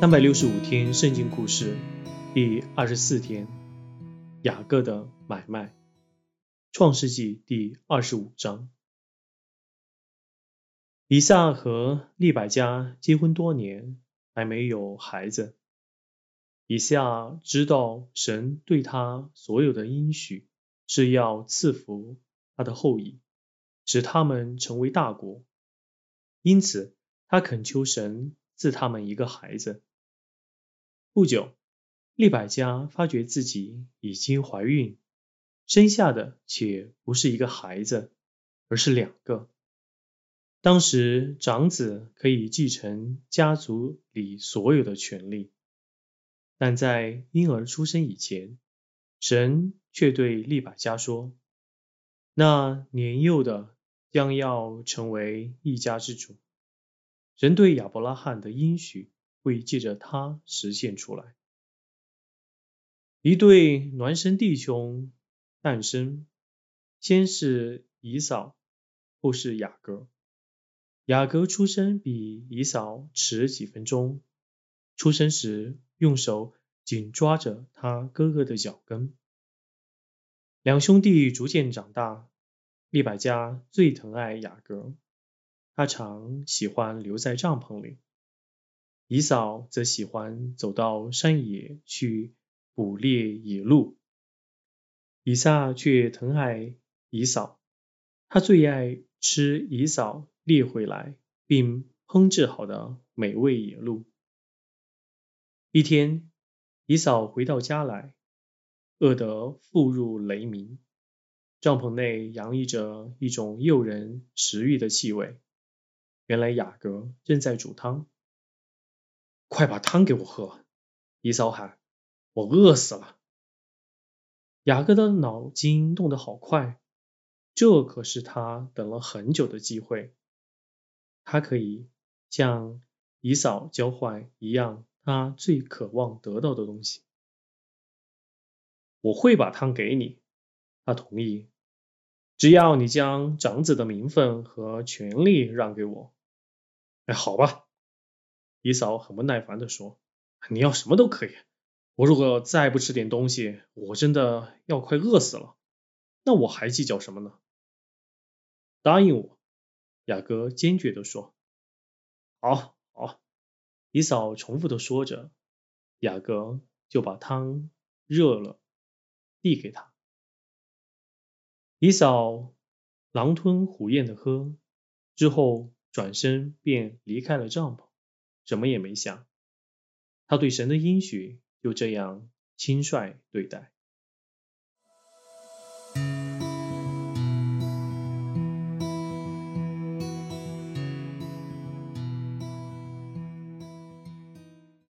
三百六十五天圣经故事第二十四天，雅各的买卖。创世纪第二十五章。以撒和利百加结婚多年，还没有孩子。以撒知道神对他所有的应许是要赐福他的后裔，使他们成为大国，因此他恳求神赐他们一个孩子。不久，利百加发觉自己已经怀孕，生下的且不是一个孩子，而是两个。当时长子可以继承家族里所有的权利，但在婴儿出生以前，神却对利百加说：“那年幼的将要成为一家之主。”神对亚伯拉罕的应许。会借着他实现出来。一对孪生弟兄诞生，先是以扫，后是雅各。雅各出生比以扫迟几分钟，出生时用手紧抓着他哥哥的脚跟。两兄弟逐渐长大，利百加最疼爱雅各，他常喜欢留在帐篷里。以嫂则喜欢走到山野去捕猎野鹿，以撒却疼爱以嫂，他最爱吃以嫂猎回来并烹制好的美味野鹿。一天，以嫂回到家来，饿得腹入雷鸣，帐篷内洋溢着一种诱人食欲的气味。原来雅各正在煮汤。快把汤给我喝！姨嫂喊：“我饿死了。”雅各的脑筋动得好快，这可是他等了很久的机会，他可以像姨嫂交换一样他最渴望得到的东西。我会把汤给你，他同意，只要你将长子的名分和权利让给我。哎，好吧。姨嫂很不耐烦地说：“你要什么都可以。我如果再不吃点东西，我真的要快饿死了。那我还计较什么呢？”答应我，雅各坚决地说：“好，好。”姨嫂重复地说着，雅各就把汤热了，递给他。李嫂狼吞虎咽的喝，之后转身便离开了帐篷。什么也没想，他对神的应许就这样轻率对待。